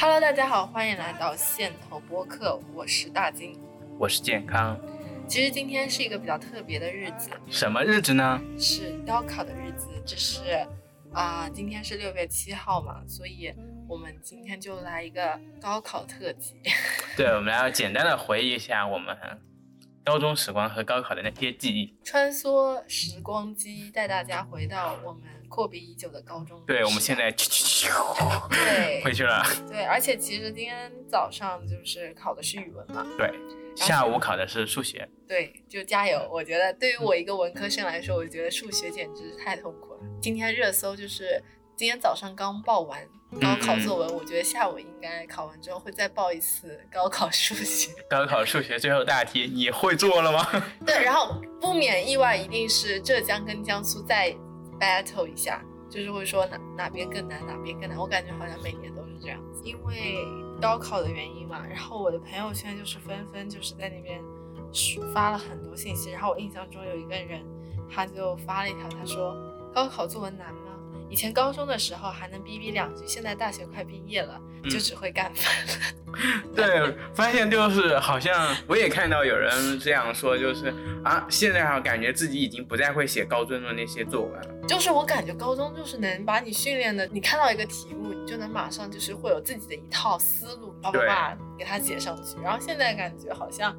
Hello，大家好，欢迎来到线头播客，我是大金，我是健康。其实今天是一个比较特别的日子，什么日子呢？是高考的日子，只是啊，今天是六月七号嘛，所以我们今天就来一个高考特辑。对，我们来要简单的回忆一下我们高中时光和高考的那些记忆，穿梭时光机，带大家回到我们。阔别已久的高中，对我们现在对 回去了。对，而且其实今天早上就是考的是语文嘛，对，下午考的是数学。对，就加油！我觉得对于我一个文科生来说，我觉得数学简直太痛苦了。今天热搜就是今天早上刚报完高考作文，我觉得下午应该考完之后会再报一次高考数学。高考数学最后大题你会做了吗？对，然后不免意外，一定是浙江跟江苏在。Battle 一下，就是会说哪哪边更难，哪边更难。我感觉好像每年都是这样子，因为高考的原因嘛。然后我的朋友圈就是纷纷就是在那边发了很多信息。然后我印象中有一个人，他就发了一条，他说高考作文难吗？以前高中的时候还能逼逼两句，现在大学快毕业了，就只会干饭了。对，发现就是好像我也看到有人这样说，就是啊，现在好感觉自己已经不再会写高中的那些作文了。就是我感觉高中就是能把你训练的，你看到一个题目，你就能马上就是会有自己的一套思路，叭叭叭给它写上去。然后现在感觉好像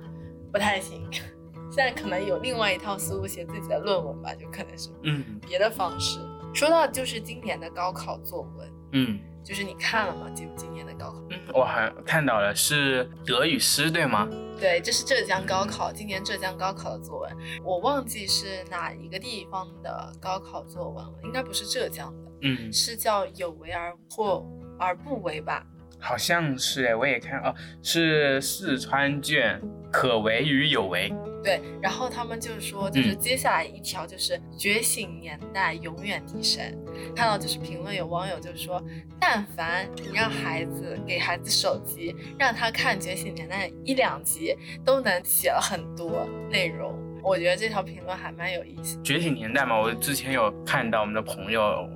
不太行，现在可能有另外一套思路写自己的论文吧，就可能是嗯别的方式。说到就是今年的高考作文，嗯，就是你看了吗？今今年的高考，嗯，我还看到了，是德语诗，对吗？对，这是浙江高考，今年浙江高考的作文，我忘记是哪一个地方的高考作文了，应该不是浙江的，嗯，是叫有为而或而不为吧？好像是哎，我也看哦，是四川卷，可为与有为。对，然后他们就是说，就是接下来一条就是觉醒年代永远提神。看到就是评论有网友就说，但凡你让孩子给孩子手机，让他看觉醒年代一两集，都能写了很多内容。我觉得这条评论还蛮有意思。觉醒年代嘛，我之前有看到我们的朋友。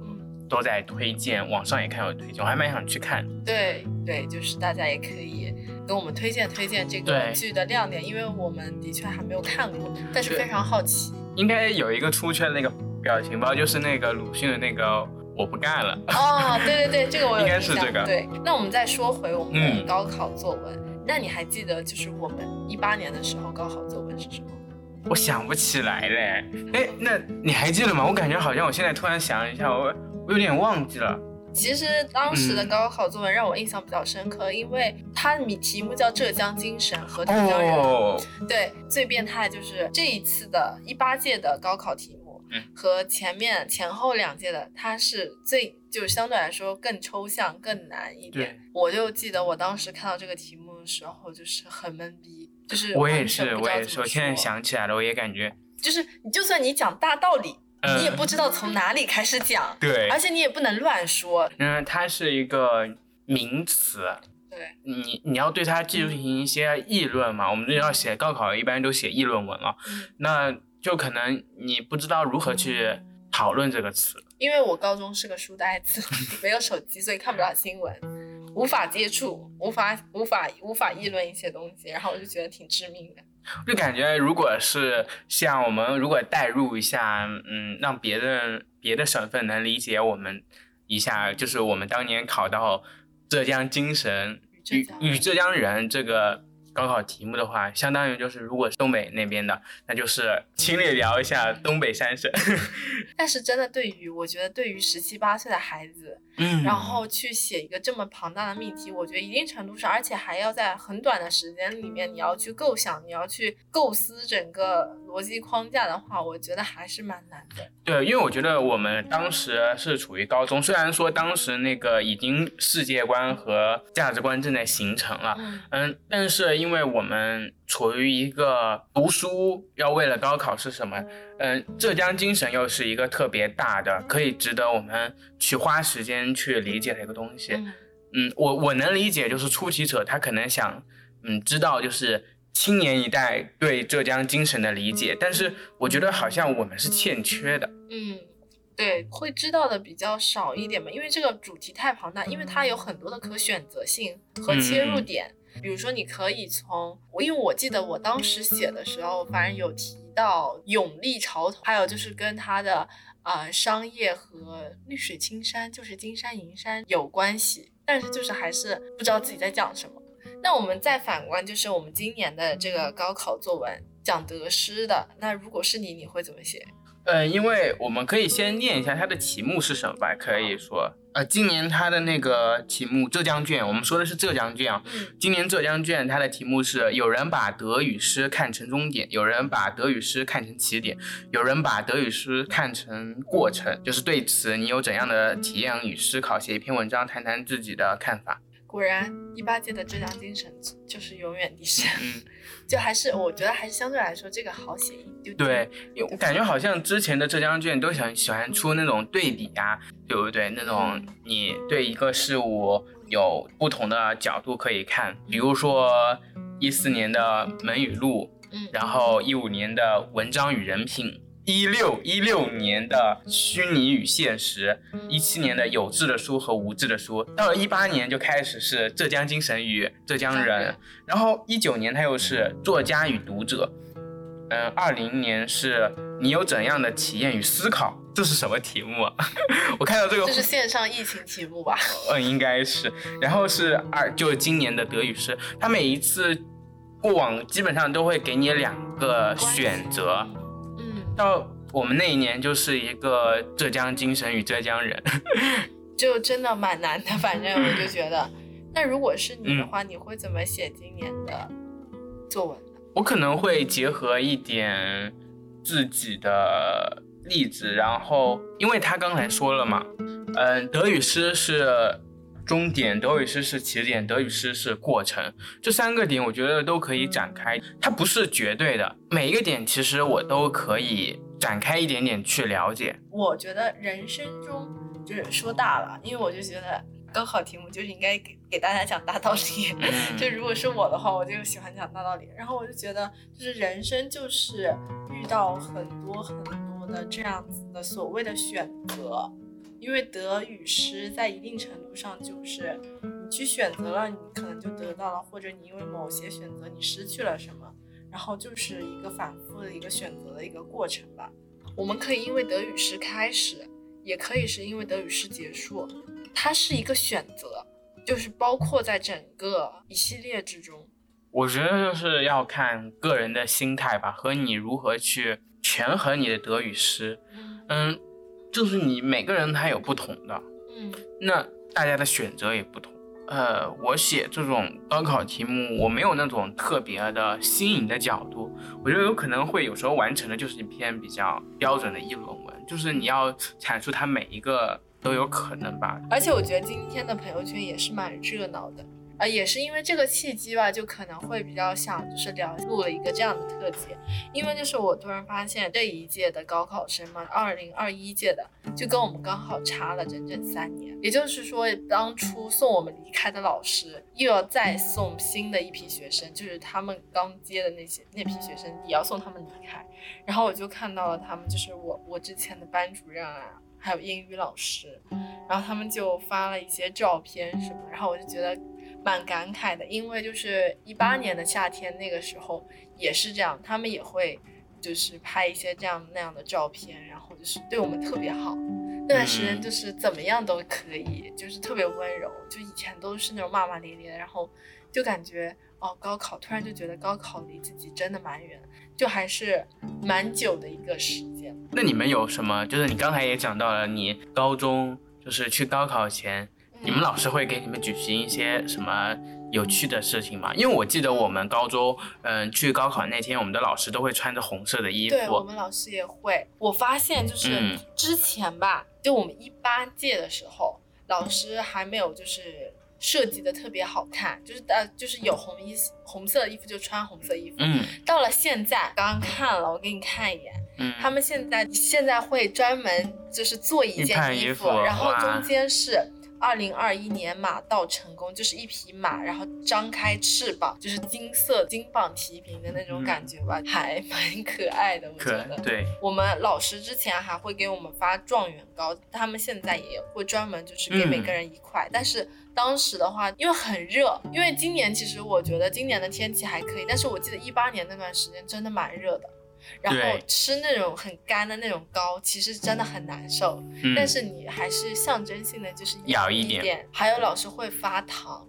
都在推荐，网上也看有推荐，我还蛮想去看。对对，就是大家也可以跟我们推荐推荐这个剧的亮点，因为我们的确还没有看过，但是非常好奇。应该有一个出圈的那个表情包，就是那个鲁迅的那个我不干了。哦，对对对，这个我有应该是这个。对，那我们再说回我们的高考作文，那你还记得就是我们一八年的时候高考作文是什么？我想不起来嘞。哎，那你还记得吗？我感觉好像我现在突然想一下，我。我有点忘记了。其实当时的高考作文让我印象比较深刻，因为它的题目叫《浙江精神和浙江人》。对，最变态就是这一次的一八届的高考题目，和前面前后两届的，它是最就相对来说更抽象、更难一点。我就记得我当时看到这个题目的时候，就是很懵逼，就是我也是，我也是，我现在想起来了，我也感觉就是你，就算你讲大道理。你也不知道从哪里开始讲，对，而且你也不能乱说。嗯，它是一个名词，对，你你要对它进行一些议论嘛。我们这要写高考，一般都写议论文了，那就可能你不知道如何去讨论这个词。因为我高中是个书呆子，没有手机，所以看不了新闻，无法接触，无法无法无法议论一些东西，然后我就觉得挺致命的。就感觉，如果是像我们，如果代入一下，嗯，让别的别的省份能理解我们一下，就是我们当年考到浙江精神与与浙江人这个。高考题目的话，相当于就是，如果是东北那边的，那就是请你聊一下东北三省。但是真的，对于我觉得，对于十七八岁的孩子，嗯，然后去写一个这么庞大的命题，我觉得一定程度上，而且还要在很短的时间里面，你要去构想，你要去构思整个逻辑框架的话，我觉得还是蛮难的。对，因为我觉得我们当时是处于高中，虽然说当时那个已经世界观和价值观正在形成了，嗯，但是。因为我们处于一个读书要为了高考是什么？嗯，浙江精神又是一个特别大的，可以值得我们去花时间去理解的一个东西。嗯，我我能理解，就是出题者他可能想，嗯，知道就是青年一代对浙江精神的理解，但是我觉得好像我们是欠缺的。嗯，对，会知道的比较少一点嘛，因为这个主题太庞大，因为它有很多的可选择性和切入点。比如说，你可以从我，因为我记得我当时写的时候，反正有提到永历潮头，还有就是跟他的啊商业和绿水青山，就是金山银山有关系，但是就是还是不知道自己在讲什么。那我们再反观，就是我们今年的这个高考作文讲得失的，那如果是你，你会怎么写？呃，因为我们可以先念一下它的题目是什么吧，可以说，呃，今年它的那个题目浙江卷，我们说的是浙江卷啊。今年浙江卷它的题目是：有人把德与失看成终点，有人把德与失看成起点，有人把德与失看成过程。就是对此，你有怎样的体验与思考？写一篇文章，谈谈自己的看法。果然，一八届的浙江精神就是永远第一。嗯，就还是我觉得还是相对来说这个好写一点。对，因为我感觉好像之前的浙江卷都想喜欢出那种对比啊，对不对？那种你对一个事物有不同的角度可以看，比如说一四年的《门与路》，嗯，然后一五年的《文章与人品》。一六一六年的虚拟与现实，一七年的有志的书和无志的书，到了一八年就开始是浙江精神与浙江人，然后一九年他又是作家与读者，嗯，二零年是你有怎样的体验与思考？这是什么题目啊？我看到这个，这是线上疫情题目吧？嗯，应该是。然后是二，就是今年的德语诗，他每一次过往基本上都会给你两个选择。到我们那一年就是一个浙江精神与浙江人，就真的蛮难的。反正我就觉得，那如果是你的话，你会怎么写今年的作文呢？我可能会结合一点自己的例子，然后因为他刚才说了嘛，嗯，德语诗是。终点德语诗是起点，德语诗是过程，这三个点我觉得都可以展开，它不是绝对的，每一个点其实我都可以展开一点点去了解。我觉得人生中就是说大了，因为我就觉得高考题目就是应该给给大家讲大道理，就如果是我的话，我就喜欢讲大道理，然后我就觉得就是人生就是遇到很多很多的这样子的所谓的选择。因为得与失在一定程度上就是你去选择了，你可能就得到了，或者你因为某些选择你失去了什么，然后就是一个反复的一个选择的一个过程吧。我们可以因为得与失开始，也可以是因为得与失结束，它是一个选择，就是包括在整个一系列之中。我觉得就是要看个人的心态吧，和你如何去权衡你的得与失。嗯。就是你每个人他有不同的，嗯，那大家的选择也不同。呃，我写这种高考题目，我没有那种特别的新颖的角度，我觉得有可能会有时候完成的就是一篇比较标准的议论文，就是你要阐述它每一个都有可能吧。而且我觉得今天的朋友圈也是蛮热闹的。啊，也是因为这个契机吧，就可能会比较想就是聊录了一个这样的特辑，因为就是我突然发现这一届的高考生嘛，二零二一届的就跟我们刚好差了整整三年，也就是说当初送我们离开的老师又要再送新的一批学生，就是他们刚接的那些那批学生也要送他们离开，然后我就看到了他们，就是我我之前的班主任啊，还有英语老师，然后他们就发了一些照片什么，然后我就觉得。蛮感慨的，因为就是一八年的夏天那个时候也是这样，他们也会就是拍一些这样那样的照片，然后就是对我们特别好。那段时间就是怎么样都可以，就是特别温柔。就以前都是那种骂骂咧咧，然后就感觉哦，高考突然就觉得高考离自己真的蛮远，就还是蛮久的一个时间。那你们有什么？就是你刚才也讲到了，你高中就是去高考前。你们老师会给你们举行一些什么有趣的事情吗？因为我记得我们高中，嗯，去高考那天，我们的老师都会穿着红色的衣服。对，我们老师也会。我发现就是之前吧，就我们一八届的时候，老师还没有就是设计的特别好看，就是呃，就是有红衣红色的衣服就穿红色衣服。嗯。到了现在，刚刚看了，我给你看一眼。嗯。他们现在现在会专门就是做一件衣服，然后中间是。二零二一年马到成功，就是一匹马，然后张开翅膀，就是金色金榜题名的那种感觉吧，还蛮可爱的，我觉得。对。我们老师之前还会给我们发状元糕，他们现在也会专门就是给每个人一块，但是当时的话，因为很热，因为今年其实我觉得今年的天气还可以，但是我记得一八年那段时间真的蛮热的。然后吃那种很干的那种糕，其实真的很难受。但是你还是象征性的，就是咬一点。还有老师会发糖，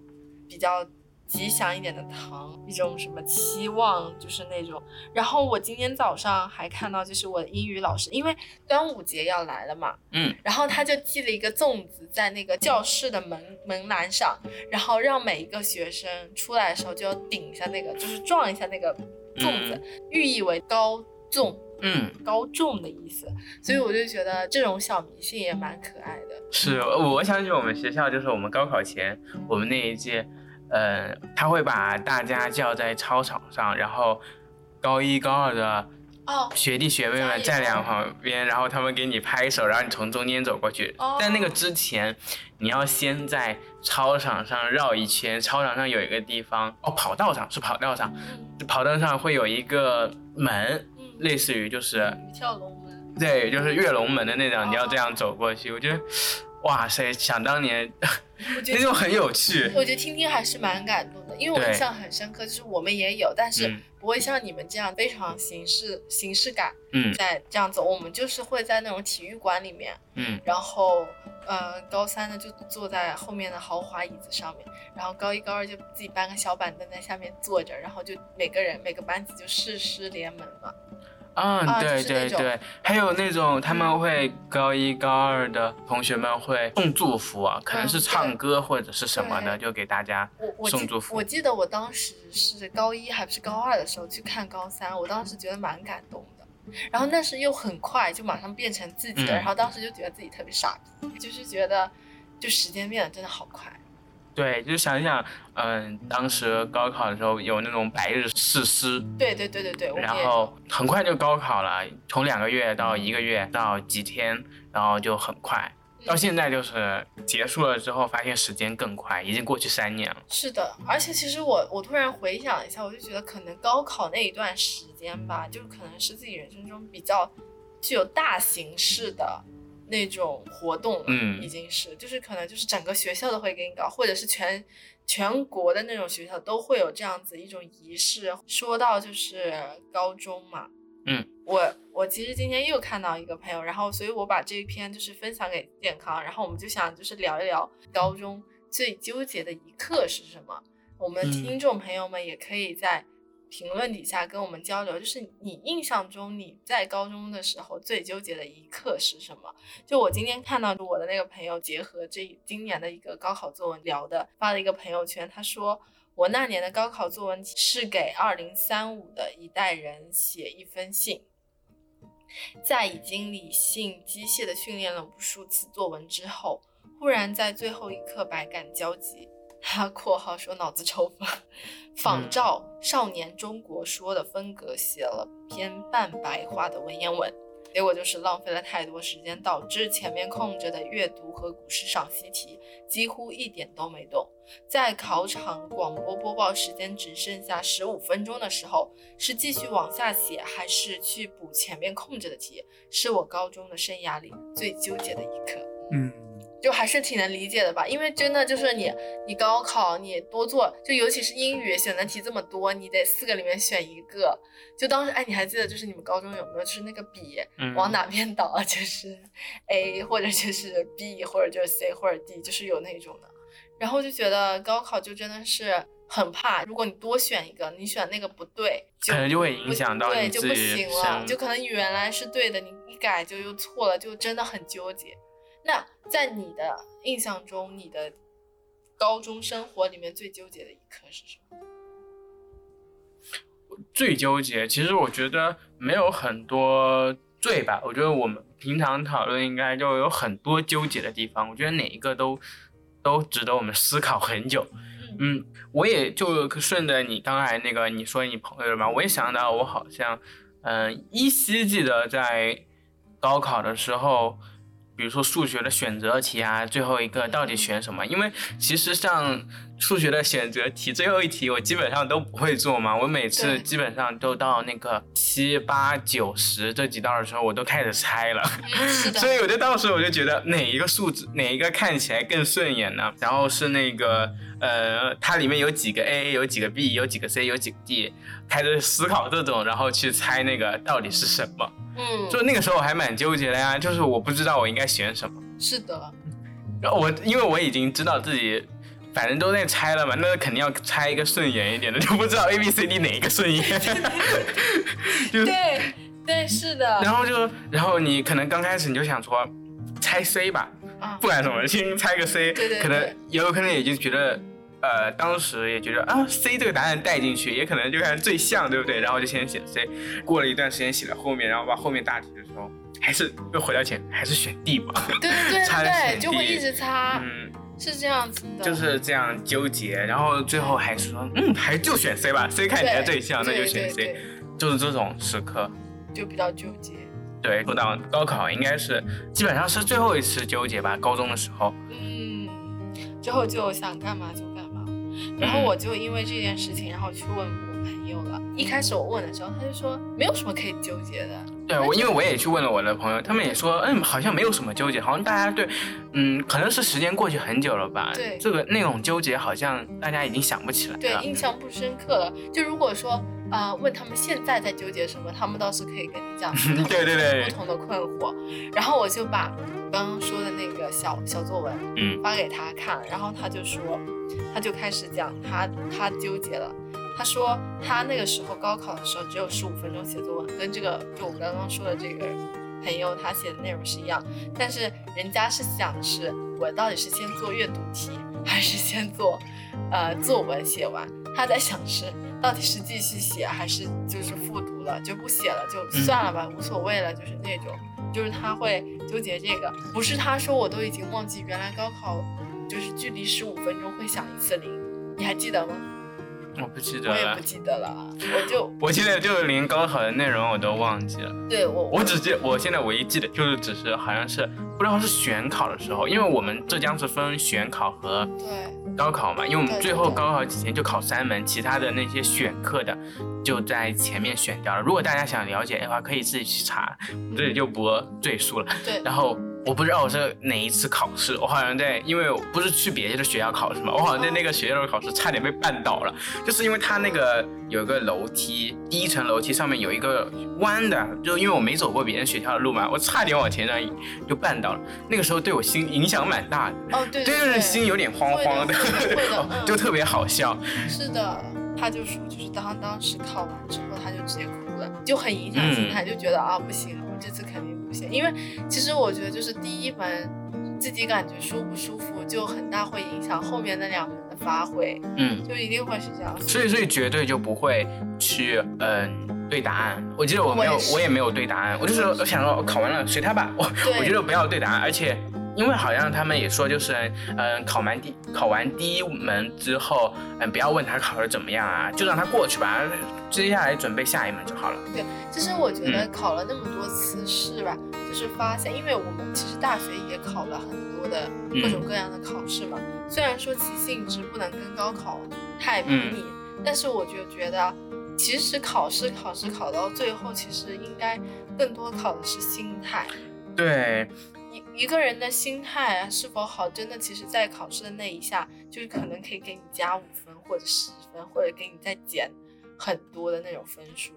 比较吉祥一点的糖，一种什么期望，就是那种。然后我今天早上还看到，就是我的英语老师，因为端午节要来了嘛，嗯，然后他就寄了一个粽子在那个教室的门门栏上，然后让每一个学生出来的时候就要顶一下那个，就是撞一下那个。粽子寓意为高粽，嗯，高中的意思，所以我就觉得这种小迷信也蛮可爱的。是，我想起我们学校，就是我们高考前，我们那一届，呃，他会把大家叫在操场上，然后高一高二的。哦，学弟学妹们站两旁边，然后他们给你拍手，然后你从中间走过去。在那个之前，你要先在操场上绕一圈。操场上有一个地方，哦，跑道上是跑道上，跑道上会有一个门，类似于就是跳龙门，对，就是跃龙门的那种，你要这样走过去。我觉得，哇塞，想当年。那就很有趣，我觉得听听还是蛮感动的，因为我印象很深刻，就是我们也有，但是不会像你们这样非常形式形式感，嗯，在这样走，我们就是会在那种体育馆里面，嗯，然后呃高三呢就坐在后面的豪华椅子上面，然后高一高二就自己搬个小板凳在下面坐着，然后就每个人每个班级就誓师联盟嘛。嗯，对对对，还有那种他们会高一高二的同学们会送祝福啊，可能是唱歌或者是什么的，就给大家送祝福。我记得我当时是高一还不是高二的时候去看高三，我当时觉得蛮感动的。然后那是又很快就马上变成自己的，然后当时就觉得自己特别傻逼，就是觉得就时间变得真的好快。对，就想想，嗯，当时高考的时候有那种百日誓师，对对对对对，然后很快就高考了，从两个月到一个月到几天，然后就很快，到现在就是结束了之后，发现时间更快，已经过去三年了。是的，而且其实我我突然回想一下，我就觉得可能高考那一段时间吧，就可能是自己人生中比较具有大形式的。那种活动了，嗯，已经是，就是可能就是整个学校都会给你搞，或者是全全国的那种学校都会有这样子一种仪式。说到就是高中嘛，嗯，我我其实今天又看到一个朋友，然后所以我把这一篇就是分享给健康，然后我们就想就是聊一聊高中最纠结的一刻是什么。我们听众朋友们也可以在。评论底下跟我们交流，就是你印象中你在高中的时候最纠结的一刻是什么？就我今天看到我的那个朋友，结合这今年的一个高考作文聊的，发了一个朋友圈，他说我那年的高考作文是给二零三五的一代人写一封信，在已经理性机械的训练了无数次作文之后，忽然在最后一刻百感交集。他括号说脑子抽风，仿照《少年中国说》的风格写了篇半白话的文言文，结果就是浪费了太多时间，导致前面空着的阅读和古诗赏析题几乎一点都没动。在考场广播播报时间只剩下十五分钟的时候，是继续往下写，还是去补前面空着的题？是我高中的生涯里最纠结的一刻。嗯。就还是挺能理解的吧，因为真的就是你，你高考你多做，就尤其是英语选择题这么多，你得四个里面选一个。就当时哎，你还记得就是你们高中有没有就是那个笔往哪边倒，就是 A 或者就是 B 或者就是 C 或者 D，就是有那种的。然后就觉得高考就真的是很怕，如果你多选一个，你选那个不对，可能就会影响到对就不行了，就可能原来是对的，你一改就又错了，就真的很纠结。那在你的印象中，你的高中生活里面最纠结的一刻是什么？最纠结，其实我觉得没有很多最吧。我觉得我们平常讨论应该就有很多纠结的地方。我觉得哪一个都都值得我们思考很久。嗯，我也就顺着你刚才那个你说你朋友嘛，我也想到我好像，嗯，依稀记得在高考的时候。比如说数学的选择题啊，最后一个到底选什么？因为其实像数学的选择题最后一题，我基本上都不会做嘛。我每次基本上都到那个七八九十这几道的时候，我都开始猜了。所以我就到时候我就觉得哪一个数字哪一个看起来更顺眼呢？然后是那个呃，它里面有几个 A，有几个 B，有几个 C，有几个 D，开始思考这种，然后去猜那个到底是什么。嗯，就那个时候我还蛮纠结的呀，就是我不知道我应该选什么。是的，然后我因为我已经知道自己反正都在猜了嘛，那肯定要猜一个顺眼一点的，就不知道 A B C D 哪一个顺眼。对对是的。然后就然后你可能刚开始你就想说猜 C 吧，不管什么先猜个 C，可能也有可能也就觉得。呃，当时也觉得啊，C 这个答案带进去，也可能就看最像，对不对？然后就先写 C，过了一段时间写了后面，然后把后面大题的时候，还是又回到前，还是选 D 吧。对对对对，就会一直擦，嗯，是这样子的，就是这样纠结，然后最后还是说，嗯，还就选 C 吧，C 看起来最像，那就选 C，就是这种时刻，就比较纠结。对，说到高考，应该是基本上是最后一次纠结吧，高中的时候。嗯，之后就想干嘛就干嘛。然后我就因为这件事情，然后去问我朋友了。一开始我问的时候，他就说没有什么可以纠结的。对，我因为我也去问了我的朋友，他们也说，嗯，好像没有什么纠结，好像大家对，嗯，可能是时间过去很久了吧。对，这个那种纠结好像大家已经想不起来了。对，印象不深刻了。就如果说啊，问他们现在在纠结什么，他们倒是可以跟你讲 对对对不同的困惑。然后我就把刚刚说的那个小小作文，嗯，发给他看，然后他就说。他就开始讲他他纠结了，他说他那个时候高考的时候只有十五分钟写作文，跟这个就我刚刚说的这个朋友他写的内容是一样，但是人家是想的是我到底是先做阅读题还是先做呃作文写完，他在想是到底是继续写还是就是复读了就不写了就算了吧无所谓了就是那种就是他会纠结这个，不是他说我都已经忘记原来高考。就是距离十五分钟会响一次铃，你还记得吗？我不记得了，我也不记得了，我就 我记得就连高考的内容我都忘记了。对我，我只记我现在唯一记得就是只是好像是不知道是选考的时候，因为我们浙江是分选考和对高考嘛，因为我们最后高考几天就考三门，其他的那些选课的就在前面选掉了。如果大家想了解的话，可以自己去查，这里就不赘述了。对，然后。我不知道我是哪一次考试，我好像在，因为不是去别的学校考试嘛，我好像在那个学校的考试差点被绊倒了，就是因为他那个有一个楼梯，第一层楼梯上面有一个弯的，就因为我没走过别人学校的路嘛，我差点往前上就绊倒了，那个时候对我心影响蛮大的，哦 对，对就是心有点慌慌的，就特别好笑。是的，他就说就是当当时考完之后他就直接哭了，就很影响心态，就觉得啊不行，我这次肯定。因为其实我觉得，就是第一门自己感觉舒不舒服，就很大会影响后面那两门的发挥。嗯，就一定会是这样。所以，所以绝对就不会去嗯对答案。我记得我没有，我也没有对答案。我就是我想说，考完了随他吧。我我觉得不要对答案，而且。因为好像他们也说，就是嗯，考完第考完第一门之后，嗯，不要问他考的怎么样啊，就让他过去吧，接下来准备下一门就好了。对，其实我觉得考了那么多次试吧，就是发现，因为我们其实大学也考了很多的各种各样的考试嘛，虽然说其性质不能跟高考太比拟，但是我就觉得，其实考试考试考到最后，其实应该更多考的是心态。对。一个人的心态是否好，真的，其实，在考试的那一下，就是可能可以给你加五分，或者十分，或者给你再减很多的那种分数。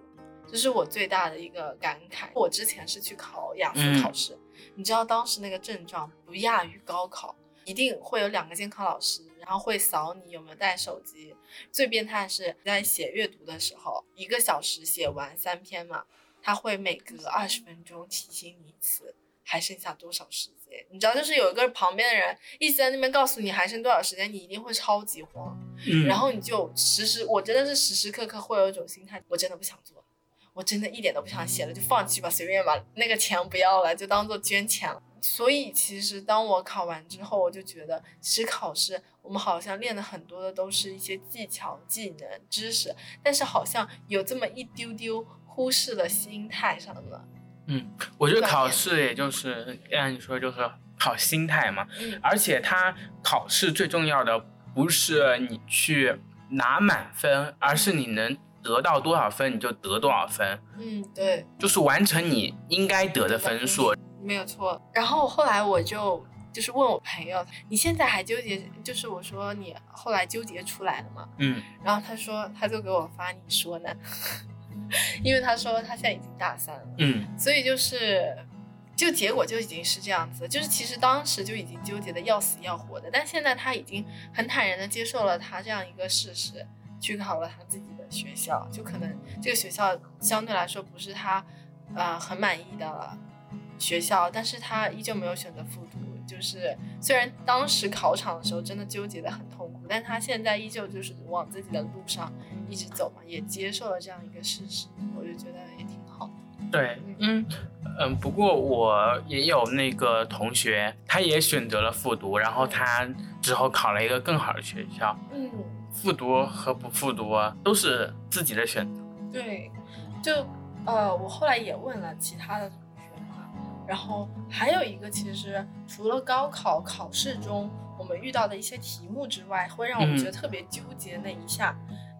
这是我最大的一个感慨。我之前是去考雅思考试，你知道当时那个症状不亚于高考，一定会有两个监考老师，然后会扫你有没有带手机。最变态是在写阅读的时候，一个小时写完三篇嘛，他会每隔二十分钟提醒你一次。还剩下多少时间？你知道，就是有一个旁边的人一直在那边告诉你还剩多少时间，你一定会超级慌。嗯，然后你就时时，我真的是时时刻刻会有一种心态，我真的不想做，我真的一点都不想写了，就放弃吧，随便吧，那个钱不要了，就当做捐钱了。所以其实当我考完之后，我就觉得，其实考试我们好像练的很多的都是一些技巧、技能、知识，但是好像有这么一丢丢忽视了心态上的。嗯，我觉得考试也就是按你说就是考心态嘛，嗯而且他考试最重要的不是你去拿满分，而是你能得到多少分你就得多少分。嗯，对，就是完成你应该得的分数，没有错。然后后来我就就是问我朋友，你现在还纠结？就是我说你后来纠结出来了吗？嗯，然后他说他就给我发你说呢。因为他说他现在已经大三了，嗯，所以就是，就结果就已经是这样子，就是其实当时就已经纠结的要死要活的，但现在他已经很坦然的接受了他这样一个事实，去考了他自己的学校，就可能这个学校相对来说不是他，呃，很满意的学校，但是他依旧没有选择复读。就是虽然当时考场的时候真的纠结的很痛苦，但他现在依旧就是往自己的路上一直走嘛，也接受了这样一个事实，我就觉得也挺好的。对，嗯嗯，不过我也有那个同学，他也选择了复读，然后他之后考了一个更好的学校。嗯，复读和不复读都是自己的选择。对，就呃，我后来也问了其他的同学嘛。然后还有一个，其实除了高考考试中我们遇到的一些题目之外，会让我们觉得特别纠结那一下，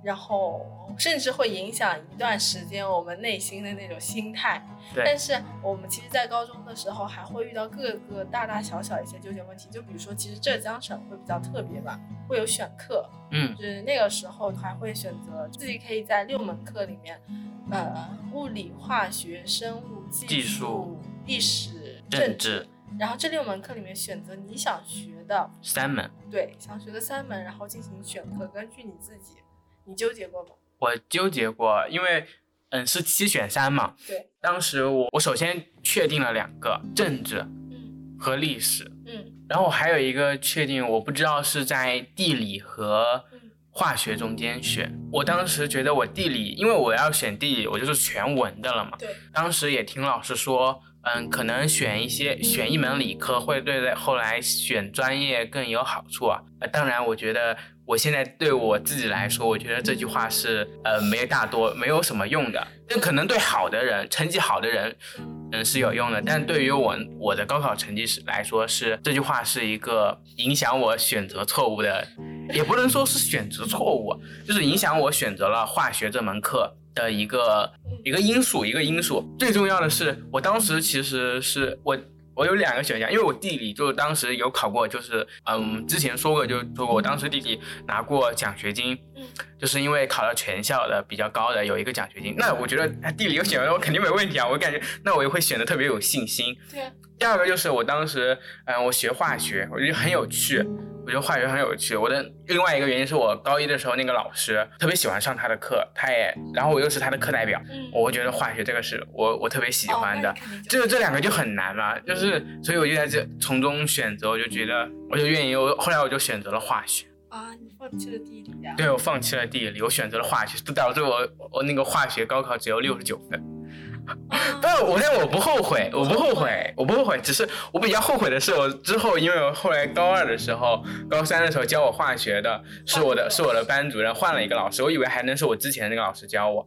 然后甚至会影响一段时间我们内心的那种心态。但是我们其实，在高中的时候还会遇到各个大大小小一些纠结问题，就比如说，其实浙江省会比较特别吧，会有选课，嗯，就是那个时候还会选择自己可以在六门课里面，呃，物理、化学、生物、技术。历史、政治，然后这六门课里面选择你想学的三门，对，想学的三门，然后进行选课，根据你自己，你纠结过吗？我纠结过，因为嗯是七选三嘛，对，当时我我首先确定了两个政治，嗯，和历史，嗯，然后还有一个确定，我不知道是在地理和化学中间选。我当时觉得我地理，因为我要选地理，我就是全文的了嘛，对，当时也听老师说。嗯，可能选一些选一门理科会对后来选专业更有好处啊。呃，当然，我觉得我现在对我自己来说，我觉得这句话是呃没大多没有什么用的。这可能对好的人，成绩好的人，嗯是有用的。但对于我我的高考成绩是来说，是这句话是一个影响我选择错误的，也不能说是选择错误，就是影响我选择了化学这门课。的一个一个因素，一个因素。最重要的是，我当时其实是我我有两个选项，因为我地理就当时有考过，就是嗯，之前说过就说过，我当时地理拿过奖学金，嗯，就是因为考了全校的比较高的有一个奖学金。那我觉得地理有选了，我肯定没问题啊，我感觉那我也会选的特别有信心。对。啊第二个就是我当时嗯，我学化学，我觉得很有趣。我觉得化学很有趣。我的另外一个原因是我高一的时候那个老师特别喜欢上他的课，他也，然后我又是他的课代表，我觉得化学这个是我我特别喜欢的。这这两个就很难嘛，就是所以我就在这从中选择，我就觉得我就愿意。我后来我就选择了化学。啊，你放弃了地理呀？对，我放弃了地理，我选择了化学，导致我我那个化学高考只有六十九分。但是我但我不后悔，我不后悔，我不后悔。只是我比较后悔的是，我之后因为我后来高二的时候、高三的时候教我化学的是我的，是我的班主任换了一个老师，我以为还能是我之前那个老师教我。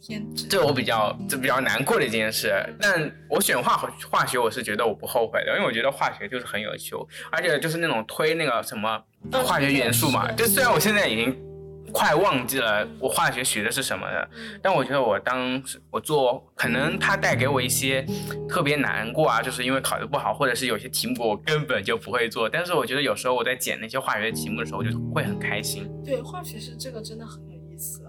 天，这我比较这比较难过的一件事。但我选化化学，我是觉得我不后悔的，因为我觉得化学就是很有趣，而且就是那种推那个什么化学元素嘛。就虽然我现在已经。快忘记了我化学学的是什么了，但我觉得我当时我做，可能它带给我一些特别难过啊，就是因为考得不好，或者是有些题目我根本就不会做。但是我觉得有时候我在剪那些化学题目的时候，我就会很开心。对，化学是这个真的很有意思。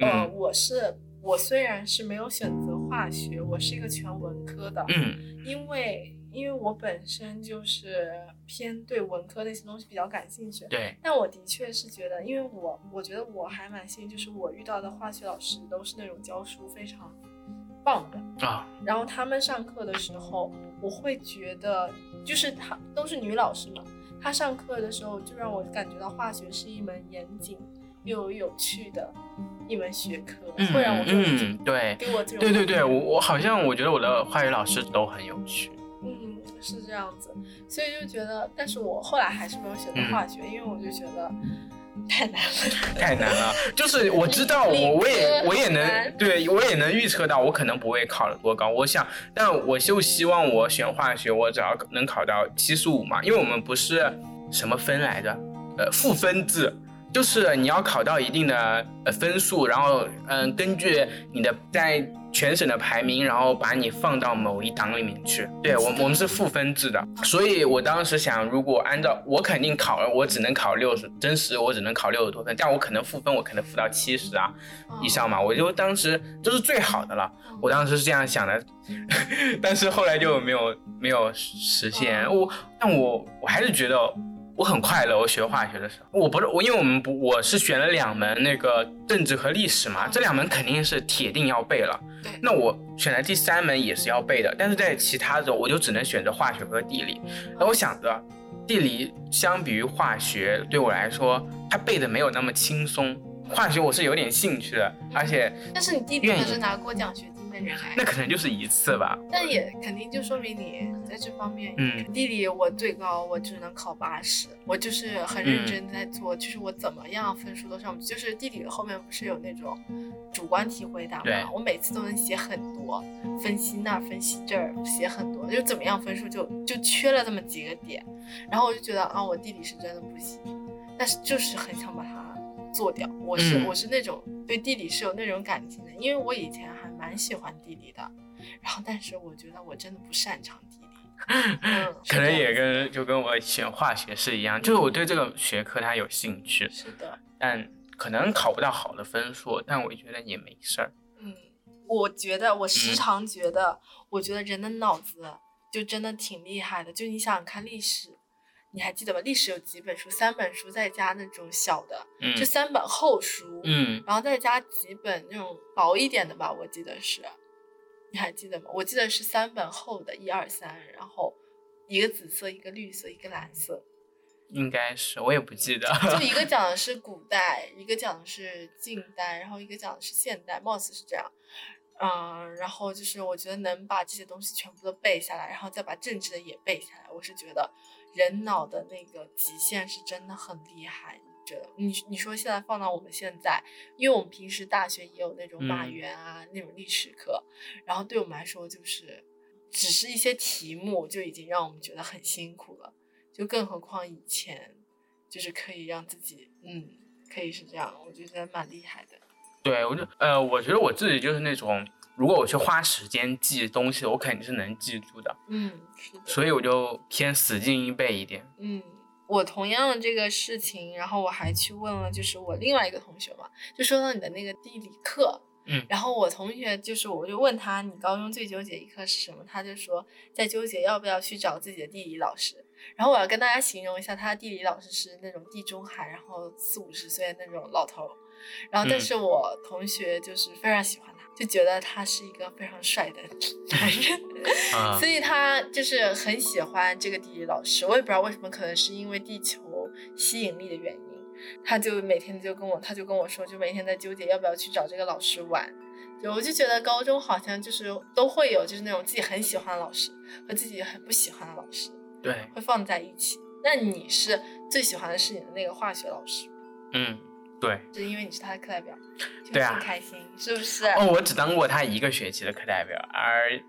呃，我是我虽然是没有选择化学，我是一个全文科的，嗯，因为。因为我本身就是偏对文科那些东西比较感兴趣，对。但我的确是觉得，因为我我觉得我还蛮幸运，就是我遇到的化学老师都是那种教书非常棒的啊。然后他们上课的时候，我会觉得，就是他都是女老师嘛，她上课的时候就让我感觉到化学是一门严谨又有趣的一门学科，会让我嗯对，给我这种对对对，我我好像我觉得我的化学老师都很有趣。是这样子，所以就觉得，但是我后来还是没有选择化学，因为我就觉得，太难了，太难了。就是我知道，我我也我也能，对我也能预测到，我可能不会考得多高。我想，但我就希望我选化学，我只要能考到七十五嘛，因为我们不是什么分来着，呃，赋分制。就是你要考到一定的呃分数，然后嗯，根据你的在全省的排名，然后把你放到某一档里面去。对我我们是赋分制的，所以我当时想，如果按照我肯定考了，我只能考六十，真实我只能考六十多分，但我可能赋分，我可能赋到七十啊以上嘛，我就当时这是最好的了，我当时是这样想的，但是后来就没有没有实现。我但我我还是觉得。我很快乐，我学化学的时候，我不是我，因为我们不，我是选了两门那个政治和历史嘛，这两门肯定是铁定要背了。那我选的第三门也是要背的，但是在其他的我就只能选择化学和地理。那我想着，地理相比于化学对我来说，它背的没有那么轻松。化学我是有点兴趣的，而且但是你地理可是拿过奖学金。那可能就是一次吧，但也肯定就说明你在这方面，嗯，地理我最高我只能考八十，我就是很认真在做，就是我怎么样分数都上不去，就是地理后面不是有那种主观题回答吗？我每次都能写很多，分析那儿分析这儿写很多，就怎么样分数就就缺了这么几个点，然后我就觉得啊，我地理是真的不行，但是就是很想把它做掉，我是我是那种对地理是有那种感情的，因为我以前还。蛮喜欢地理的，然后但是我觉得我真的不擅长地理，嗯，可能也跟就跟我选化学是一样，就是我对这个学科它有兴趣，是的，但可能考不到好的分数，但我觉得也没事儿。嗯，我觉得我时常觉得，我觉得人的脑子就真的挺厉害的，就你想想看历史。你还记得吧？历史有几本书？三本书再加那种小的，就三本厚书，嗯，然后再加几本那种薄一点的吧，我记得是。你还记得吗？我记得是三本厚的，一二三，然后一个紫色，一个绿色，一个蓝色。应该是，我也不记得。就一个 讲的是古代，一个讲的是近代，然后一个讲的是现代，貌似是这样。嗯，然后就是我觉得能把这些东西全部都背下来，然后再把政治的也背下来，我是觉得。人脑的那个极限是真的很厉害，你觉得？你你说现在放到我们现在，因为我们平时大学也有那种马原啊那种历史课，然后对我们来说就是只是一些题目就已经让我们觉得很辛苦了，就更何况以前就是可以让自己嗯可以是这样，我觉得蛮厉害的。对，我就呃我觉得我自己就是那种。如果我去花时间记东西，我肯定是能记住的。嗯，是的。所以我就偏死记硬背一点。嗯，我同样的这个事情，然后我还去问了，就是我另外一个同学嘛，就说到你的那个地理课。嗯。然后我同学就是，我就问他，你高中最纠结一课是什么？他就说在纠结要不要去找自己的地理老师。然后我要跟大家形容一下，他的地理老师是那种地中海，然后四五十岁的那种老头。然后，但是我同学就是非常喜欢。就觉得他是一个非常帅的 男人，所以他就是很喜欢这个地理老师。我也不知道为什么，可能是因为地球吸引力的原因，他就每天就跟我，他就跟我说，就每天在纠结要不要去找这个老师玩。就我就觉得高中好像就是都会有，就是那种自己很喜欢的老师和自己很不喜欢的老师，对，会放在一起。那你是最喜欢的是你的那个化学老师？嗯。对，是因为你是他的课代表，对啊，开心是不是？哦，我只当过他一个学期的课代表，而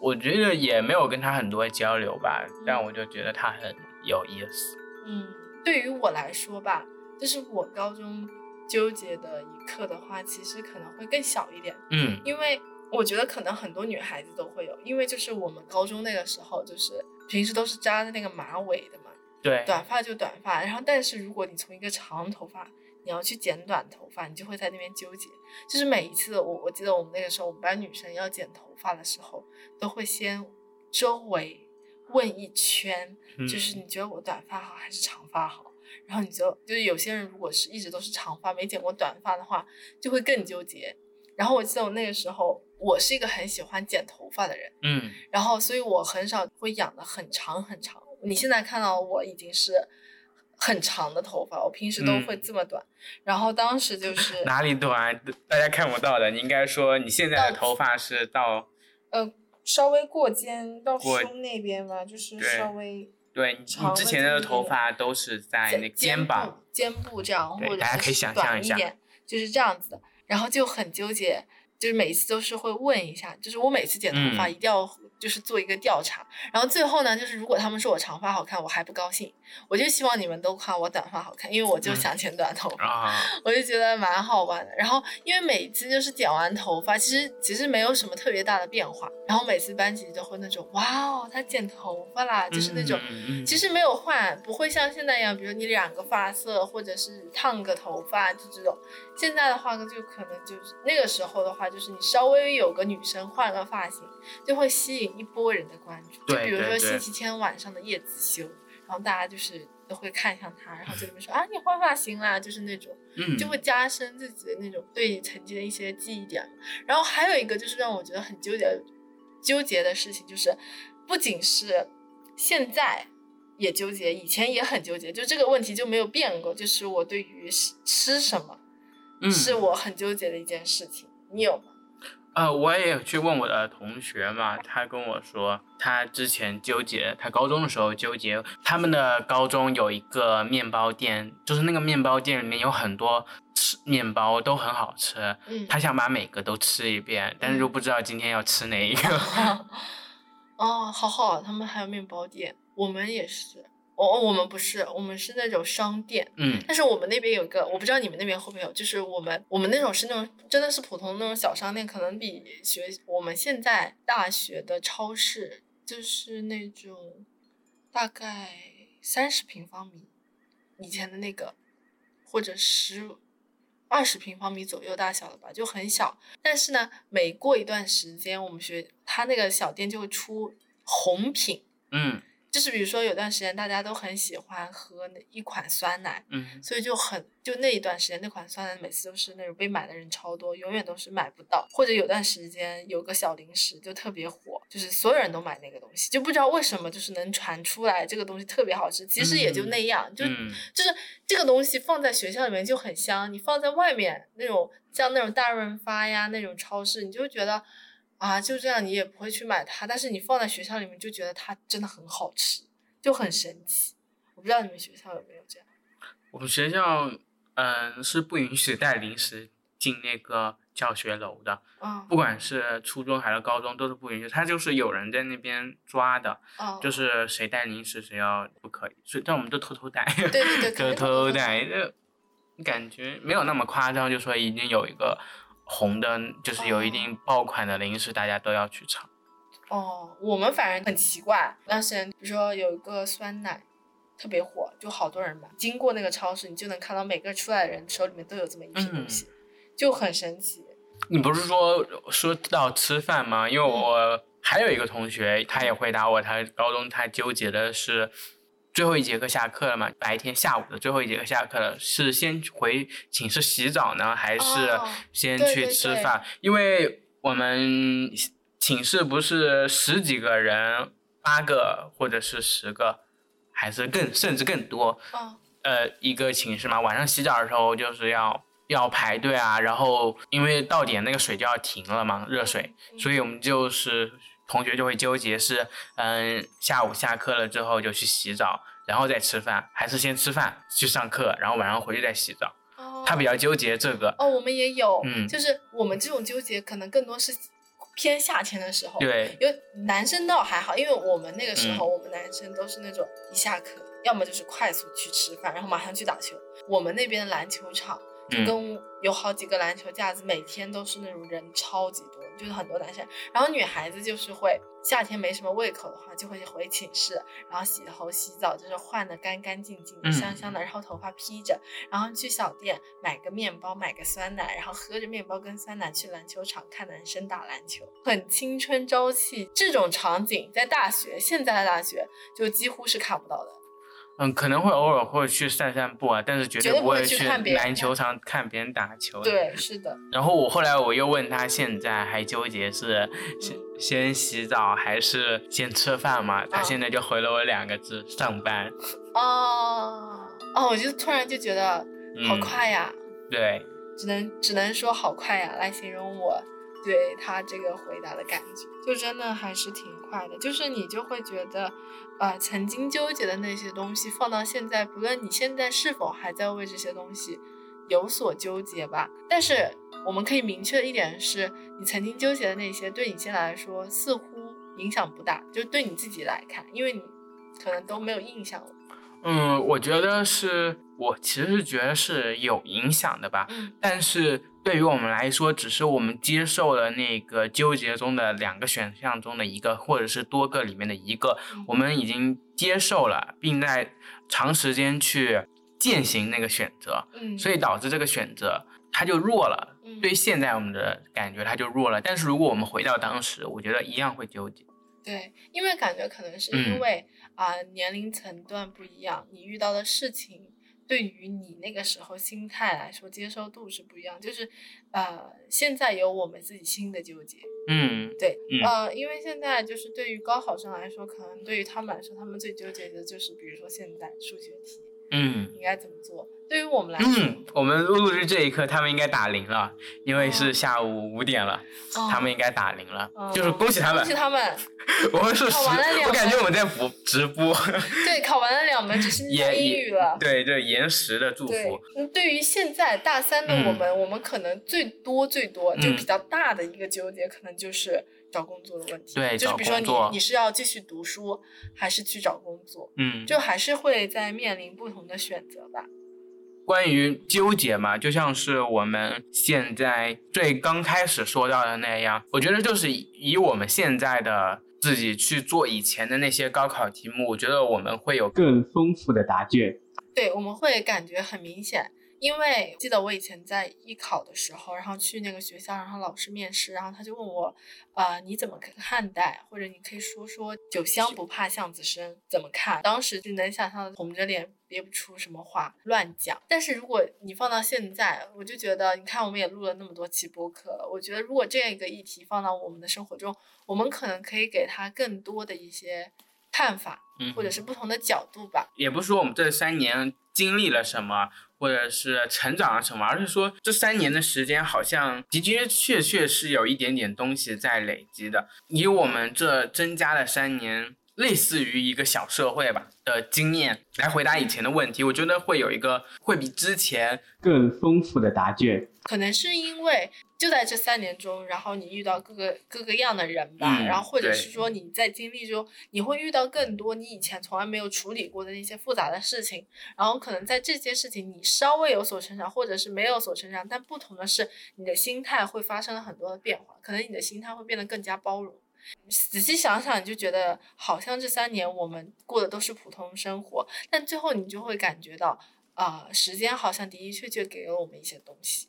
我觉得也没有跟他很多交流吧，但我就觉得他很有意思。嗯，对于我来说吧，就是我高中纠结的一课的话，其实可能会更小一点。嗯，因为我觉得可能很多女孩子都会有，因为就是我们高中那个时候，就是平时都是扎的那个马尾的嘛，对，短发就短发，然后但是如果你从一个长头发。你要去剪短头发，你就会在那边纠结。就是每一次，我我记得我们那个时候，我们班女生要剪头发的时候，都会先周围问一圈，就是你觉得我短发好还是长发好？然后你就就是有些人如果是一直都是长发，没剪过短发的话，就会更纠结。然后我记得我那个时候，我是一个很喜欢剪头发的人，嗯，然后所以我很少会养的很长很长。你现在看到我已经是。很长的头发，我平时都会这么短，然后当时就 是哪里短，大家看不到的。你应该说你现在的头发是到呃稍微过肩到胸那边吧，就是稍微对你之前的头发都是在那肩膀、肩部这样，或者大家可以想象一下，就是这样子的，然后就很纠结，就是每一次都是会问一下，就是我每次剪头发一定要。就是做一个调查，然后最后呢，就是如果他们说我长发好看，我还不高兴，我就希望你们都夸我短发好看，因为我就想剪短头发，我就觉得蛮好玩的。然后因为每次就是剪完头发，其实其实没有什么特别大的变化，然后每次班级都会那种哇哦，他剪头发啦，就是那种其实没有换，不会像现在一样，比如你染个发色或者是烫个头发就这种。现在的话就可能就是那个时候的话，就是你稍微有个女生换个发型，就会吸引。一波人的关注，就比如说星期天晚上的叶子修，然后大家就是都会看向他，然后就里面说啊，你换发型啦，就是那种，就会加深自己的那种对曾经的一些记忆点。然后还有一个就是让我觉得很纠结纠结的事情，就是不仅是现在也纠结，以前也很纠结，就这个问题就没有变过，就是我对于吃什么，是我很纠结的一件事情。你有吗？呃，我也有去问我的同学嘛，他跟我说，他之前纠结，他高中的时候纠结，他们的高中有一个面包店，就是那个面包店里面有很多吃面包都很好吃，嗯，他想把每个都吃一遍，但是又不知道今天要吃哪一个。哦，好好，他们还有面包店，我们也是。哦，我们不是，我们是那种商店。嗯。但是我们那边有个，我不知道你们那边会不会有，就是我们我们那种是那种真的是普通的那种小商店，可能比学我们现在大学的超市就是那种大概三十平方米以前的那个，或者十二十平方米左右大小的吧，就很小。但是呢，每过一段时间，我们学他那个小店就会出红品。嗯。就是比如说有段时间大家都很喜欢喝那一款酸奶，嗯，所以就很就那一段时间那款酸奶每次都是那种被买的人超多，永远都是买不到。或者有段时间有个小零食就特别火，就是所有人都买那个东西，就不知道为什么就是能传出来这个东西特别好吃，其实也就那样，就就是这个东西放在学校里面就很香，你放在外面那种像那种大润发呀那种超市，你就觉得。啊，就这样，你也不会去买它，但是你放在学校里面就觉得它真的很好吃，就很神奇。我不知道你们学校有没有这样。我们学校，嗯，是不允许带零食进那个教学楼的。嗯。不管是初中还是高中，都是不允许。他就是有人在那边抓的。就是谁带零食，谁要不可以。所以，但我们都偷偷带。对对对。就偷偷带，就感觉没有那么夸张，就说已经有一个。红的，就是有一定爆款的零食，大家都要去尝。哦，我们反正很奇怪，当时间比如说有一个酸奶特别火，就好多人买。经过那个超市，你就能看到每个出来的人手里面都有这么一瓶东西，就很神奇。你不是说说到吃饭吗？因为我还有一个同学，他也回答我，他高中他纠结的是。最后一节课下课了嘛？白天下午的最后一节课下课了，是先回寝室洗澡呢，还是先去吃饭？因为我们寝室不是十几个人，八个或者是十个，还是更甚至更多。呃，一个寝室嘛，晚上洗澡的时候就是要要排队啊，然后因为到点那个水就要停了嘛，热水，所以我们就是。同学就会纠结是，嗯，下午下课了之后就去洗澡，然后再吃饭，还是先吃饭去上课，然后晚上回去再洗澡。哦，他比较纠结这个。哦，我们也有，嗯，就是我们这种纠结可能更多是偏夏天的时候。对，因为男生倒还好，因为我们那个时候，我们男生都是那种一下课，要么就是快速去吃饭，然后马上去打球。我们那边的篮球场就跟有好几个篮球架子，每天都是那种人超级多。就是很多男生，然后女孩子就是会夏天没什么胃口的话，就会回寝室，然后洗头洗澡，就是换的干干净净、香香的，然后头发披着，然后去小店买个面包，买个酸奶，然后喝着面包跟酸奶去篮球场看男生打篮球，很青春朝气。这种场景在大学，现在的大学就几乎是看不到的。嗯，可能会偶尔会去散散步啊，但是绝对不会去篮球场看别人打球。对，是的。然后我后来我又问他，现在还纠结是先先洗澡还是先吃饭嘛？他现在就回了我两个字：上班。哦哦，我就突然就觉得好快呀。对。只能只能说好快呀，来形容我对他这个回答的感觉，就真的还是挺快的。就是你就会觉得，呃，曾经纠结的那些东西放到现在，不论你现在是否还在为这些东西有所纠结吧，但是我们可以明确的一点是，你曾经纠结的那些，对你现在来说似乎影响不大，就对你自己来看，因为你可能都没有印象了。嗯，我觉得是我其实是觉得是有影响的吧，但是。对于我们来说，只是我们接受了那个纠结中的两个选项中的一个，或者是多个里面的一个，我们已经接受了，并在长时间去践行那个选择，嗯，所以导致这个选择它就弱了。对现在我们的感觉它就弱了。但是如果我们回到当时，我觉得一样会纠结。对，因为感觉可能是因为啊年龄层段不一样，你遇到的事情。对于你那个时候心态来说，接受度是不一样。就是，呃，现在有我们自己新的纠结。嗯，对，呃，因为现在就是对于高考生来说，可能对于他们来说，他们最纠结的就是，比如说现在数学题，嗯，应该怎么做？对于我们来说，嗯，我们录制这一刻，他们应该打铃了，因为是下午五点了，他们应该打铃了，就是恭喜他们，恭喜他们。我们是，我感觉我们在补直播。对，考完了两门，只是 英语了。对，这延时的祝福。嗯，对于现在大三的我们，我们可能最多最多就比较大的一个纠结，可能就是找工作的问题。对，就是比如说你你是要继续读书，还是去找工作？嗯，就还是会在面临不同的选择吧。关于纠结嘛，就像是我们现在最刚开始说到的那样，我觉得就是以我们现在的自己去做以前的那些高考题目，我觉得我们会有更丰富的答卷。对，我们会感觉很明显。因为记得我以前在艺考的时候，然后去那个学校，然后老师面试，然后他就问我，呃，你怎么看待？或者你可以说说“酒香不怕巷子深”怎么看？当时就能想象红着脸憋不出什么话乱讲。但是如果你放到现在，我就觉得，你看我们也录了那么多期播客了，我觉得如果这个议题放到我们的生活中，我们可能可以给他更多的一些看法，或者是不同的角度吧。也不是说我们这三年经历了什么。或者是成长了什么，而是说这三年的时间好像的的确确是有一点点东西在累积的。以我们这增加了三年，类似于一个小社会吧的经验来回答以前的问题，我觉得会有一个会比之前更丰富的答卷。可能是因为。就在这三年中，然后你遇到各个各个样的人吧，然后或者是说你在经历中，你会遇到更多你以前从来没有处理过的那些复杂的事情，然后可能在这些事情你稍微有所成长，或者是没有所成长，但不同的是你的心态会发生了很多的变化，可能你的心态会变得更加包容。仔细想想，你就觉得好像这三年我们过的都是普通生活，但最后你就会感觉到，啊，时间好像的的确确给了我们一些东西。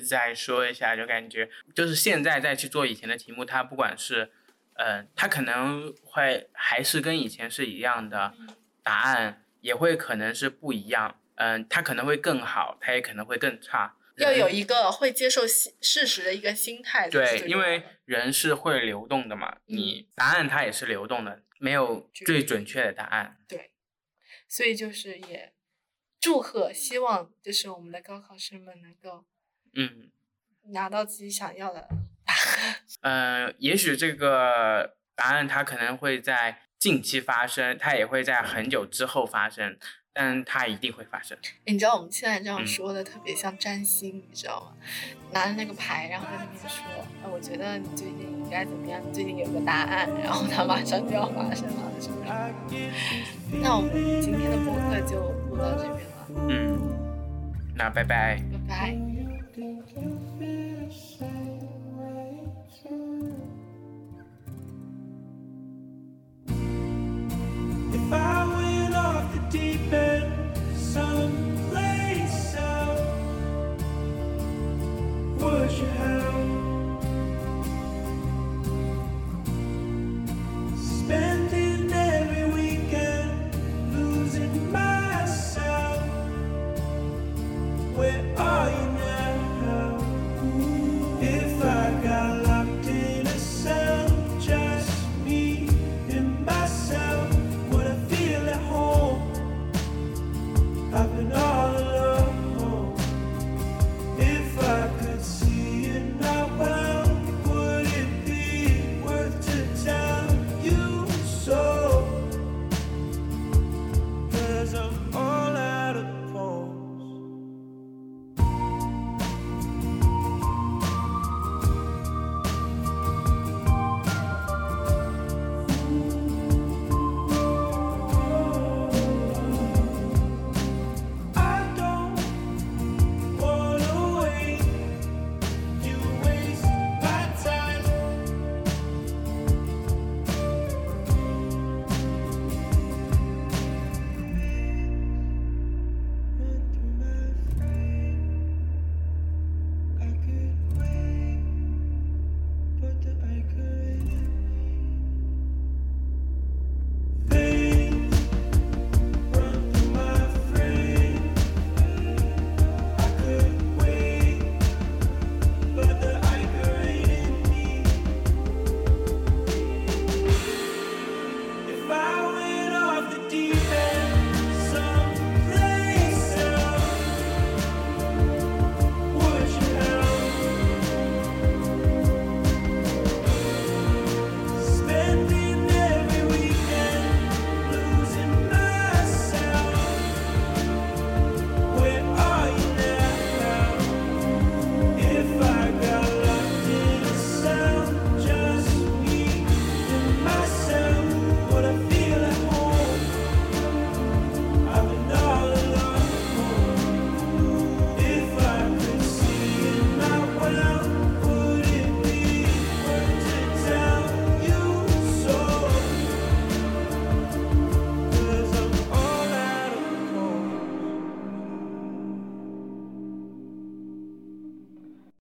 再说一下，就感觉就是现在再去做以前的题目，它不管是，呃，它可能会还是跟以前是一样的，答案也会可能是不一样，嗯，它可能会更好，它也可能会更差。要有一个会接受事实的一个心态。对，因为人是会流动的嘛，你答案它也是流动的，没有最准确的答案。对，所以就是也祝贺，希望就是我们的高考生们能够。嗯，拿到自己想要的答案。嗯，也许这个答案它可能会在近期发生，它也会在很久之后发生，但它一定会发生。你知道我们现在这样说的特别像占星，你知道吗？拿着那个牌，然后在那边说，哎，我觉得你最近应该怎么样？你最近有个答案，然后它马上就要发生了，是不是？那我们今天的播客就录到这边了。嗯，那拜拜。拜拜。I went off the deep end.